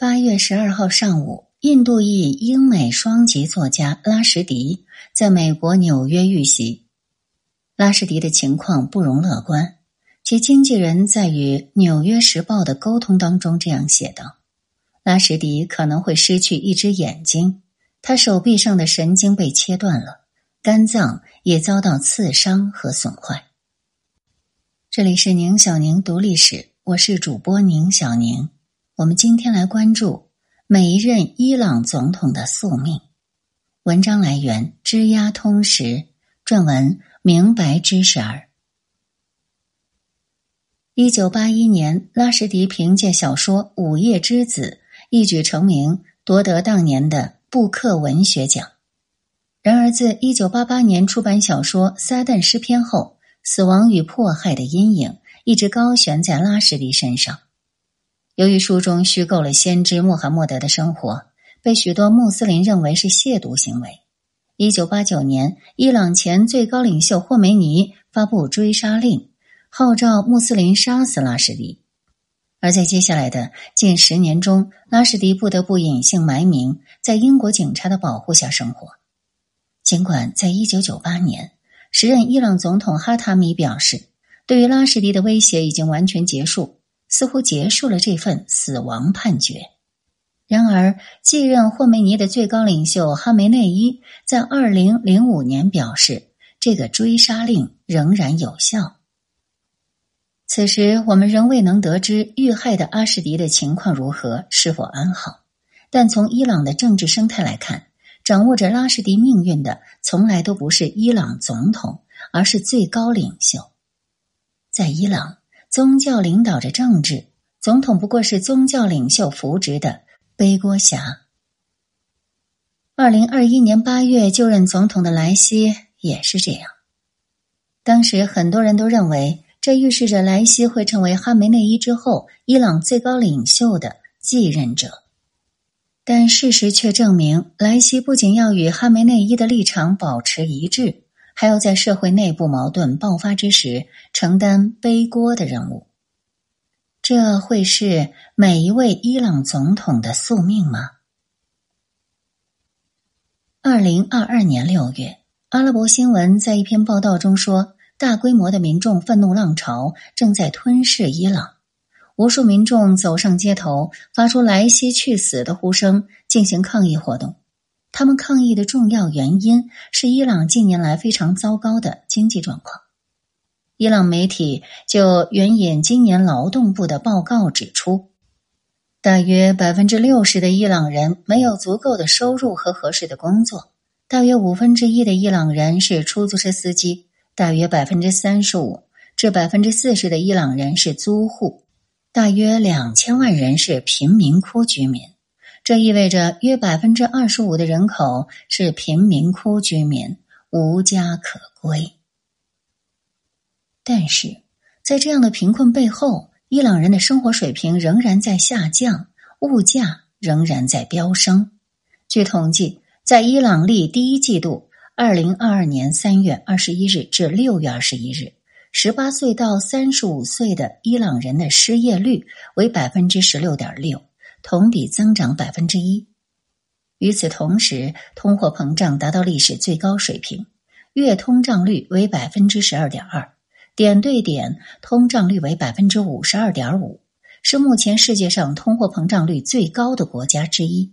八月十二号上午，印度裔英美双籍作家拉什迪在美国纽约遇袭。拉什迪的情况不容乐观，其经纪人在与《纽约时报》的沟通当中这样写道：“拉什迪可能会失去一只眼睛，他手臂上的神经被切断了，肝脏也遭到刺伤和损坏。”这里是宁小宁读历史，我是主播宁小宁。我们今天来关注每一任伊朗总统的宿命。文章来源：知鸦通识，撰文：明白知识儿。一九八一年，拉什迪凭借小说《午夜之子》一举成名，夺得当年的布克文学奖。然而，自一九八八年出版小说《撒旦诗篇》后，死亡与迫害的阴影一直高悬在拉什迪身上。由于书中虚构了先知穆罕默德的生活，被许多穆斯林认为是亵渎行为。一九八九年，伊朗前最高领袖霍梅尼发布追杀令，号召穆斯林杀死拉什迪。而在接下来的近十年中，拉什迪不得不隐姓埋名，在英国警察的保护下生活。尽管在一九九八年，时任伊朗总统哈塔米表示，对于拉什迪的威胁已经完全结束。似乎结束了这份死亡判决。然而，继任霍梅尼的最高领袖哈梅内伊在二零零五年表示，这个追杀令仍然有效。此时，我们仍未能得知遇害的阿什迪的情况如何，是否安好。但从伊朗的政治生态来看，掌握着拉什迪命运的从来都不是伊朗总统，而是最高领袖。在伊朗。宗教领导着政治，总统不过是宗教领袖扶植的背锅侠。二零二一年八月就任总统的莱西也是这样。当时很多人都认为，这预示着莱西会成为哈梅内伊之后伊朗最高领袖的继任者。但事实却证明，莱西不仅要与哈梅内伊的立场保持一致。还要在社会内部矛盾爆发之时承担背锅的任务，这会是每一位伊朗总统的宿命吗？二零二二年六月，阿拉伯新闻在一篇报道中说，大规模的民众愤怒浪潮正在吞噬伊朗，无数民众走上街头，发出“莱西去死”的呼声，进行抗议活动。他们抗议的重要原因是伊朗近年来非常糟糕的经济状况。伊朗媒体就援引今年劳动部的报告指出，大约百分之六十的伊朗人没有足够的收入和合适的工作，大约五分之一的伊朗人是出租车司机，大约百分之三十五至百分之四十的伊朗人是租户，大约两千万人是贫民窟居民。这意味着约百分之二十五的人口是贫民窟居民，无家可归。但是在这样的贫困背后，伊朗人的生活水平仍然在下降，物价仍然在飙升。据统计，在伊朗历第一季度（二零二二年三月二十一日至六月二十一日），十八岁到三十五岁的伊朗人的失业率为百分之十六点六。同比增长百分之一。与此同时，通货膨胀达到历史最高水平，月通胀率为百分之十二点二，点对点通胀率为百分之五十二点五，是目前世界上通货膨胀率最高的国家之一。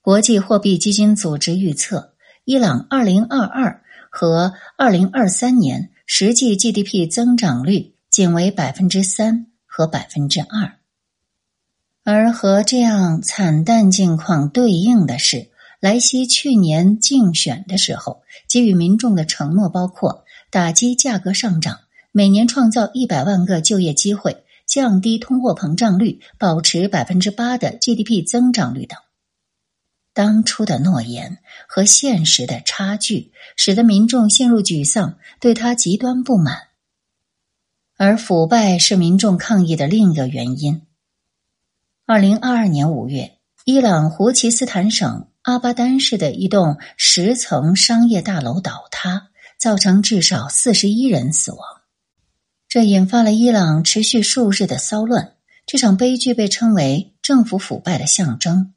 国际货币基金组织预测，伊朗二零二二和二零二三年实际 GDP 增长率仅为百分之三和百分之二。而和这样惨淡境况对应的是，莱西去年竞选的时候给予民众的承诺包括打击价格上涨、每年创造一百万个就业机会、降低通货膨胀率、保持百分之八的 GDP 增长率等。当初的诺言和现实的差距，使得民众陷入沮丧，对他极端不满。而腐败是民众抗议的另一个原因。二零二二年五月，伊朗胡齐斯坦省阿巴丹市的一栋十层商业大楼倒塌，造成至少四十一人死亡。这引发了伊朗持续数日的骚乱，这场悲剧被称为政府腐败的象征。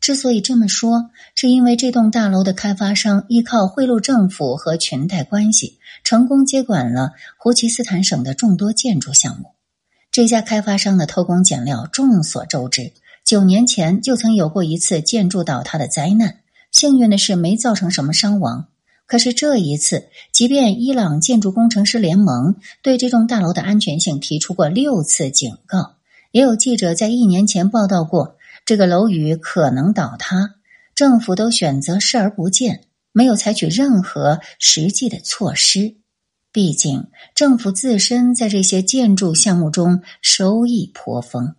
之所以这么说，是因为这栋大楼的开发商依靠贿赂政府和裙带关系，成功接管了胡奇斯坦省的众多建筑项目。这家开发商的偷工减料众所周知，九年前就曾有过一次建筑倒塌的灾难。幸运的是，没造成什么伤亡。可是这一次，即便伊朗建筑工程师联盟对这栋大楼的安全性提出过六次警告，也有记者在一年前报道过这个楼宇可能倒塌，政府都选择视而不见，没有采取任何实际的措施。毕竟，政府自身在这些建筑项目中收益颇丰。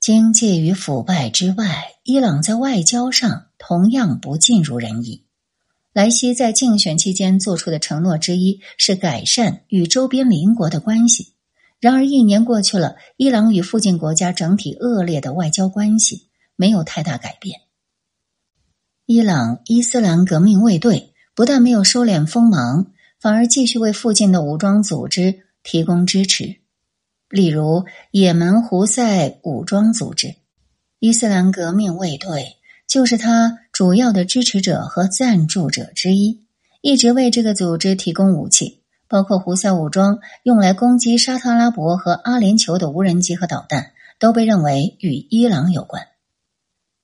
经济与腐败之外，伊朗在外交上同样不尽如人意。莱西在竞选期间做出的承诺之一是改善与周边邻国的关系。然而，一年过去了，伊朗与附近国家整体恶劣的外交关系没有太大改变。伊朗伊斯兰革命卫队不但没有收敛锋芒。反而继续为附近的武装组织提供支持，例如也门胡塞武装组织，伊斯兰革命卫队就是他主要的支持者和赞助者之一，一直为这个组织提供武器，包括胡塞武装用来攻击沙特阿拉伯和阿联酋的无人机和导弹，都被认为与伊朗有关。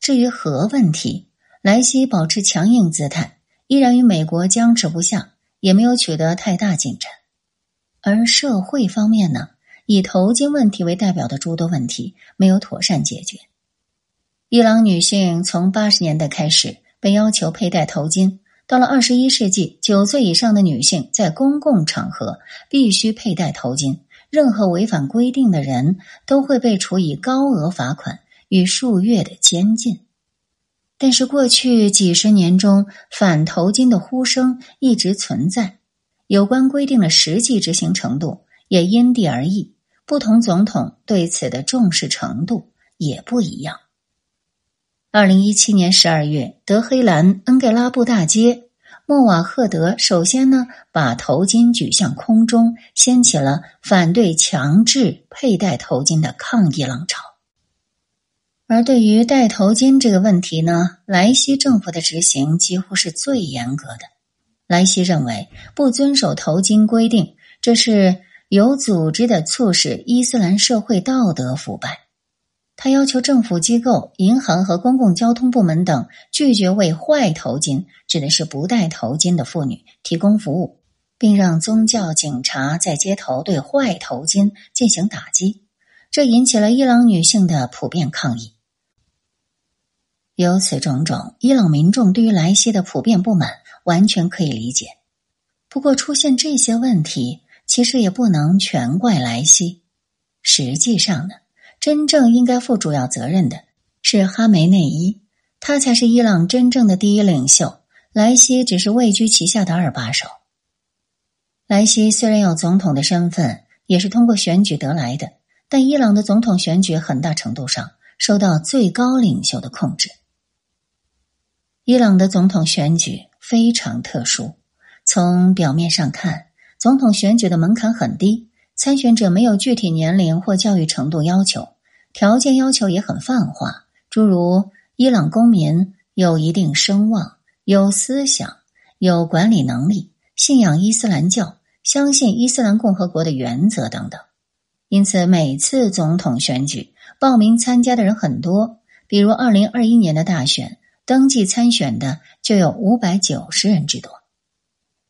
至于核问题，莱西保持强硬姿态，依然与美国僵持不下。也没有取得太大进展，而社会方面呢，以头巾问题为代表的诸多问题没有妥善解决。伊朗女性从八十年代开始被要求佩戴头巾，到了二十一世纪，九岁以上的女性在公共场合必须佩戴头巾，任何违反规定的人都会被处以高额罚款与数月的监禁。但是过去几十年中，反头巾的呼声一直存在。有关规定的实际执行程度也因地而异，不同总统对此的重视程度也不一样。二零一七年十二月，德黑兰恩盖拉布大街，莫瓦赫德首先呢把头巾举向空中，掀起了反对强制佩戴头巾的抗议浪潮。而对于戴头巾这个问题呢，莱西政府的执行几乎是最严格的。莱西认为，不遵守头巾规定，这是有组织的促使伊斯兰社会道德腐败。他要求政府机构、银行和公共交通部门等拒绝为坏头巾（指的是不戴头巾的妇女）提供服务，并让宗教警察在街头对坏头巾进行打击。这引起了伊朗女性的普遍抗议。由此种种，伊朗民众对于莱西的普遍不满完全可以理解。不过，出现这些问题，其实也不能全怪莱西。实际上呢，真正应该负主要责任的是哈梅内伊，他才是伊朗真正的第一领袖。莱西只是位居其下的二把手。莱西虽然有总统的身份，也是通过选举得来的，但伊朗的总统选举很大程度上受到最高领袖的控制。伊朗的总统选举非常特殊。从表面上看，总统选举的门槛很低，参选者没有具体年龄或教育程度要求，条件要求也很泛化，诸如伊朗公民有一定声望、有思想、有管理能力、信仰伊斯兰教、相信伊斯兰共和国的原则等等。因此，每次总统选举报名参加的人很多，比如二零二一年的大选。登记参选的就有五百九十人之多。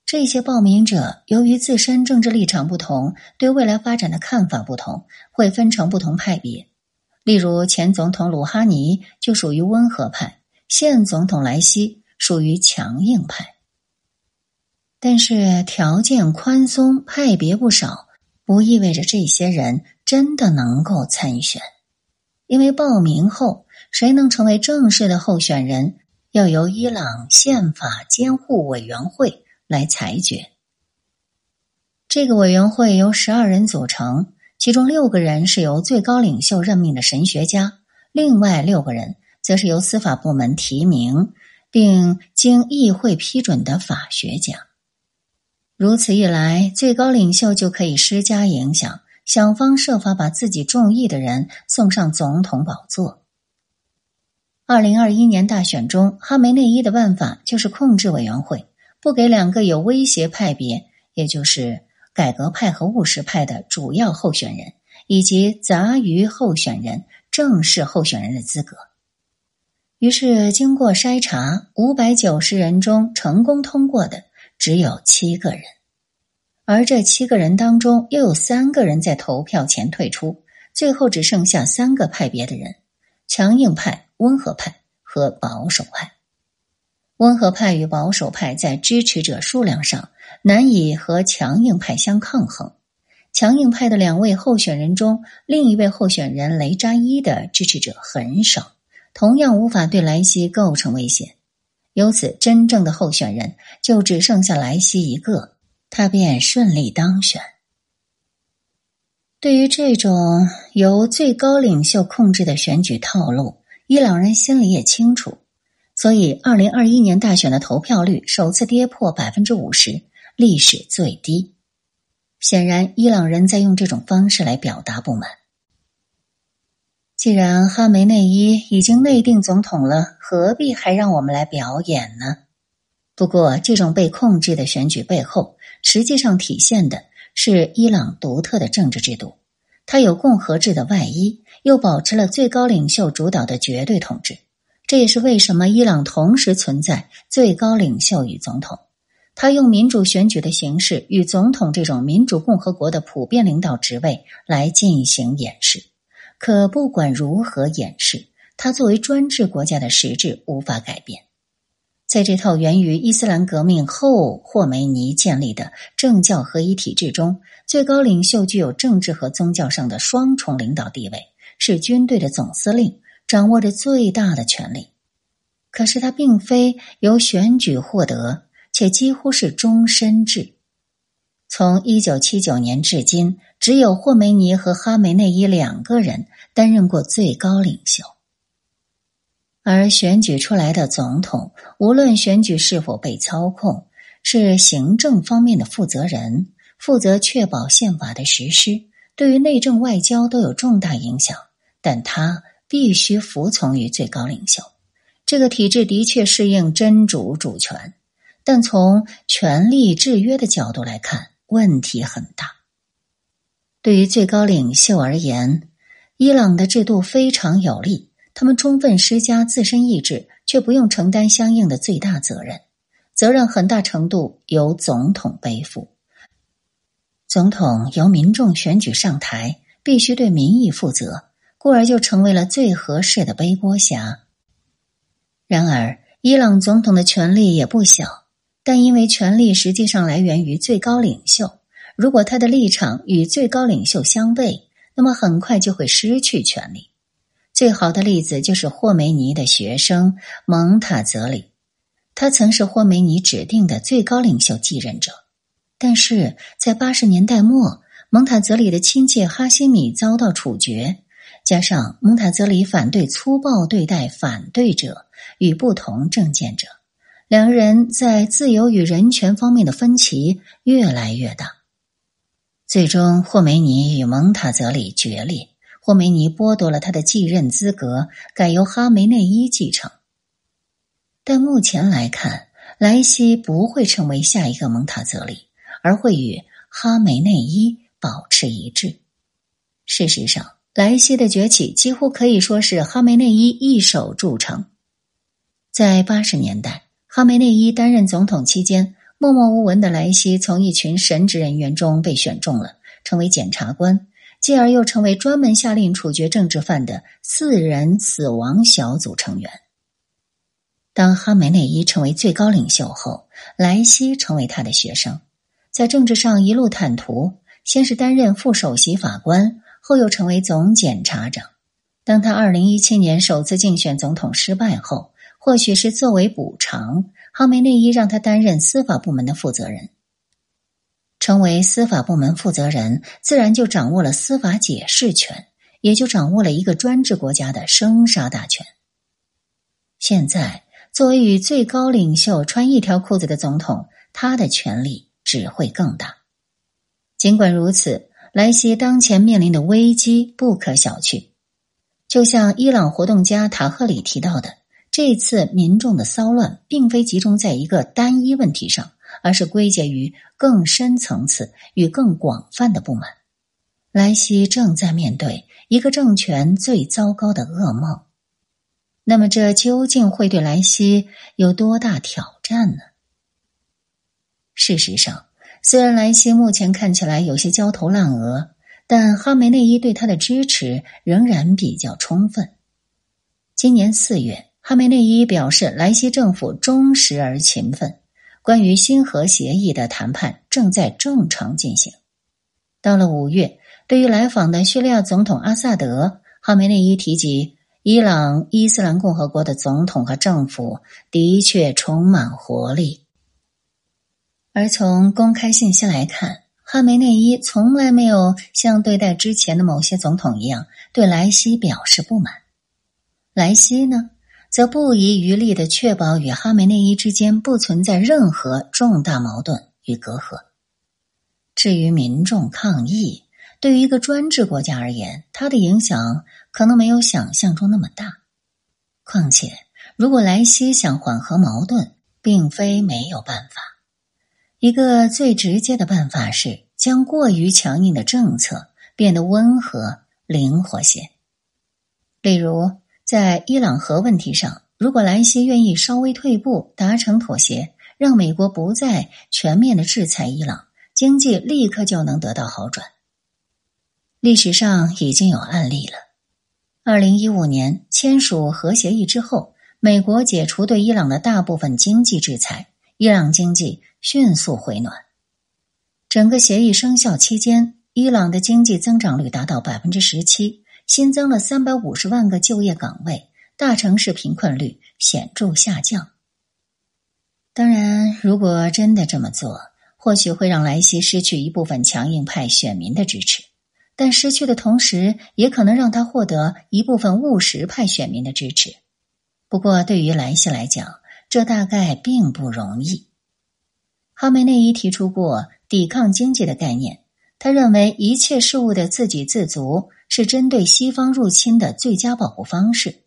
这些报名者由于自身政治立场不同，对未来发展的看法不同，会分成不同派别。例如，前总统鲁哈尼就属于温和派，现总统莱西属于强硬派。但是，条件宽松、派别不少，不意味着这些人真的能够参选，因为报名后。谁能成为正式的候选人，要由伊朗宪法监护委员会来裁决。这个委员会由十二人组成，其中六个人是由最高领袖任命的神学家，另外六个人则是由司法部门提名并经议会批准的法学家。如此一来，最高领袖就可以施加影响，想方设法把自己中意的人送上总统宝座。二零二一年大选中，哈梅内伊的办法就是控制委员会，不给两个有威胁派别，也就是改革派和务实派的主要候选人以及杂鱼候选人正式候选人的资格。于是，经过筛查，五百九十人中成功通过的只有七个人，而这七个人当中又有三个人在投票前退出，最后只剩下三个派别的人：强硬派、温和派和保守派。温和派与保守派在支持者数量上难以和强硬派相抗衡。强硬派的两位候选人中，另一位候选人雷扎伊的支持者很少。同样无法对莱西构成威胁，由此真正的候选人就只剩下莱西一个，他便顺利当选。对于这种由最高领袖控制的选举套路，伊朗人心里也清楚，所以二零二一年大选的投票率首次跌破百分之五十，历史最低。显然，伊朗人在用这种方式来表达不满。既然哈梅内伊已经内定总统了，何必还让我们来表演呢？不过，这种被控制的选举背后，实际上体现的是伊朗独特的政治制度。它有共和制的外衣，又保持了最高领袖主导的绝对统治。这也是为什么伊朗同时存在最高领袖与总统。他用民主选举的形式与总统这种民主共和国的普遍领导职位来进行演示。可不管如何掩饰，它作为专制国家的实质无法改变。在这套源于伊斯兰革命后霍梅尼建立的政教合一体制中，最高领袖具有政治和宗教上的双重领导地位，是军队的总司令，掌握着最大的权力。可是他并非由选举获得，且几乎是终身制。从一九七九年至今。只有霍梅尼和哈梅内伊两个人担任过最高领袖，而选举出来的总统，无论选举是否被操控，是行政方面的负责人，负责确保宪法的实施，对于内政外交都有重大影响。但他必须服从于最高领袖。这个体制的确适应真主主权，但从权力制约的角度来看，问题很大。对于最高领袖而言，伊朗的制度非常有利，他们充分施加自身意志，却不用承担相应的最大责任，责任很大程度由总统背负。总统由民众选举上台，必须对民意负责，故而就成为了最合适的背锅侠。然而，伊朗总统的权力也不小，但因为权力实际上来源于最高领袖。如果他的立场与最高领袖相悖，那么很快就会失去权力。最好的例子就是霍梅尼的学生蒙塔泽里，他曾是霍梅尼指定的最高领袖继任者。但是在八十年代末，蒙塔泽里的亲戚哈希米遭到处决，加上蒙塔泽里反对粗暴对待反对者与不同政见者，两人在自由与人权方面的分歧越来越大。最终，霍梅尼与蒙塔泽里决裂。霍梅尼剥夺了他的继任资格，改由哈梅内伊继承。但目前来看，莱西不会成为下一个蒙塔泽里，而会与哈梅内伊保持一致。事实上，莱西的崛起几乎可以说是哈梅内伊一手铸成。在八十年代，哈梅内伊担任总统期间。默默无闻的莱西从一群神职人员中被选中了，成为检察官，继而又成为专门下令处决政治犯的四人死亡小组成员。当哈梅内伊成为最高领袖后，莱西成为他的学生，在政治上一路坦途，先是担任副首席法官，后又成为总检察长。当他二零一七年首次竞选总统失败后，或许是作为补偿。哈梅内伊让他担任司法部门的负责人，成为司法部门负责人，自然就掌握了司法解释权，也就掌握了一个专制国家的生杀大权。现在，作为与最高领袖穿一条裤子的总统，他的权力只会更大。尽管如此，莱西当前面临的危机不可小觑。就像伊朗活动家塔赫里提到的，这次民众的骚乱并非集中在一个单一问题上，而是归结于更深层次与更广泛的不满。莱西正在面对一个政权最糟糕的噩梦。那么，这究竟会对莱西有多大挑战呢？事实上，虽然莱西目前看起来有些焦头烂额。但哈梅内伊对他的支持仍然比较充分。今年四月，哈梅内伊表示，莱西政府忠实而勤奋，关于新核协议的谈判正在正常进行。到了五月，对于来访的叙利亚总统阿萨德，哈梅内伊提及，伊朗伊斯兰共和国的总统和政府的确充满活力。而从公开信息来看，哈梅内伊从来没有像对待之前的某些总统一样对莱西表示不满。莱西呢，则不遗余力的确保与哈梅内伊之间不存在任何重大矛盾与隔阂。至于民众抗议，对于一个专制国家而言，它的影响可能没有想象中那么大。况且，如果莱西想缓和矛盾，并非没有办法。一个最直接的办法是将过于强硬的政策变得温和、灵活些。例如，在伊朗核问题上，如果莱西愿意稍微退步，达成妥协，让美国不再全面的制裁伊朗，经济立刻就能得到好转。历史上已经有案例了。二零一五年签署核协议之后，美国解除对伊朗的大部分经济制裁，伊朗经济。迅速回暖。整个协议生效期间，伊朗的经济增长率达到百分之十七，新增了三百五十万个就业岗位，大城市贫困率显著下降。当然，如果真的这么做，或许会让莱西失去一部分强硬派选民的支持，但失去的同时，也可能让他获得一部分务实派选民的支持。不过，对于莱西来讲，这大概并不容易。哈梅内伊提出过抵抗经济的概念，他认为一切事物的自给自足是针对西方入侵的最佳保护方式，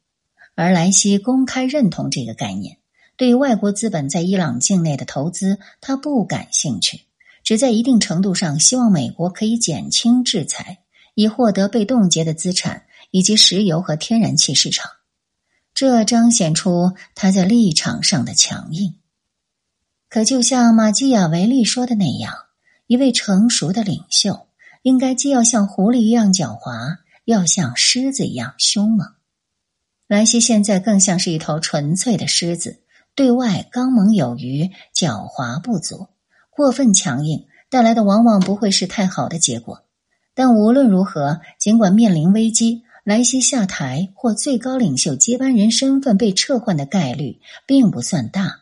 而莱西公开认同这个概念。对于外国资本在伊朗境内的投资，他不感兴趣，只在一定程度上希望美国可以减轻制裁，以获得被冻结的资产以及石油和天然气市场。这彰显出他在立场上的强硬。可就像马基雅维利说的那样，一位成熟的领袖应该既要像狐狸一样狡猾，要像狮子一样凶猛。兰西现在更像是一头纯粹的狮子，对外刚猛有余，狡猾不足。过分强硬带来的往往不会是太好的结果。但无论如何，尽管面临危机，莱西下台或最高领袖接班人身份被撤换的概率并不算大。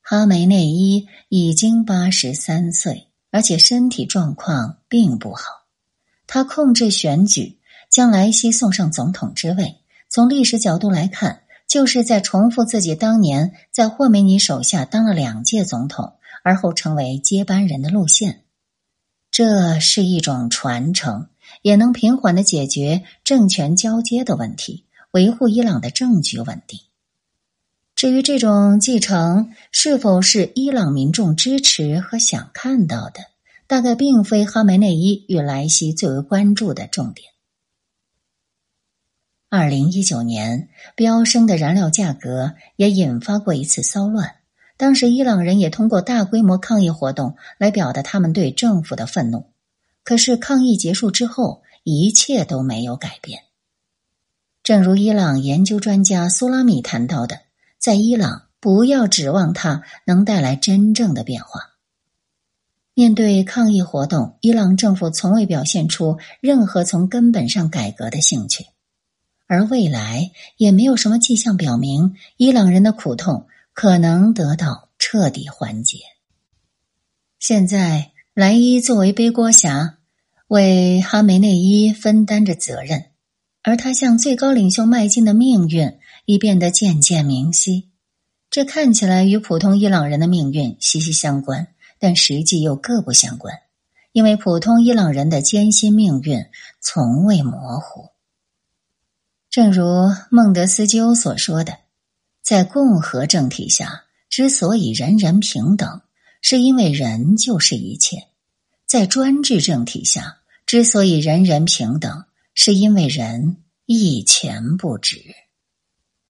哈梅内伊已经八十三岁，而且身体状况并不好。他控制选举，将莱西送上总统之位。从历史角度来看，就是在重复自己当年在霍梅尼手下当了两届总统，而后成为接班人的路线。这是一种传承，也能平缓的解决政权交接的问题，维护伊朗的政局稳定。至于这种继承是否是伊朗民众支持和想看到的，大概并非哈梅内伊与莱西最为关注的重点。二零一九年飙升的燃料价格也引发过一次骚乱，当时伊朗人也通过大规模抗议活动来表达他们对政府的愤怒。可是抗议结束之后，一切都没有改变。正如伊朗研究专家苏拉米谈到的。在伊朗，不要指望它能带来真正的变化。面对抗议活动，伊朗政府从未表现出任何从根本上改革的兴趣，而未来也没有什么迹象表明伊朗人的苦痛可能得到彻底缓解。现在，莱伊作为背锅侠，为哈梅内伊分担着责任，而他向最高领袖迈进的命运。已变得渐渐明晰，这看起来与普通伊朗人的命运息息相关，但实际又各不相关。因为普通伊朗人的艰辛命运从未模糊。正如孟德斯鸠所说的，在共和政体下，之所以人人平等，是因为人就是一切；在专制政体下，之所以人人平等，是因为人一钱不值。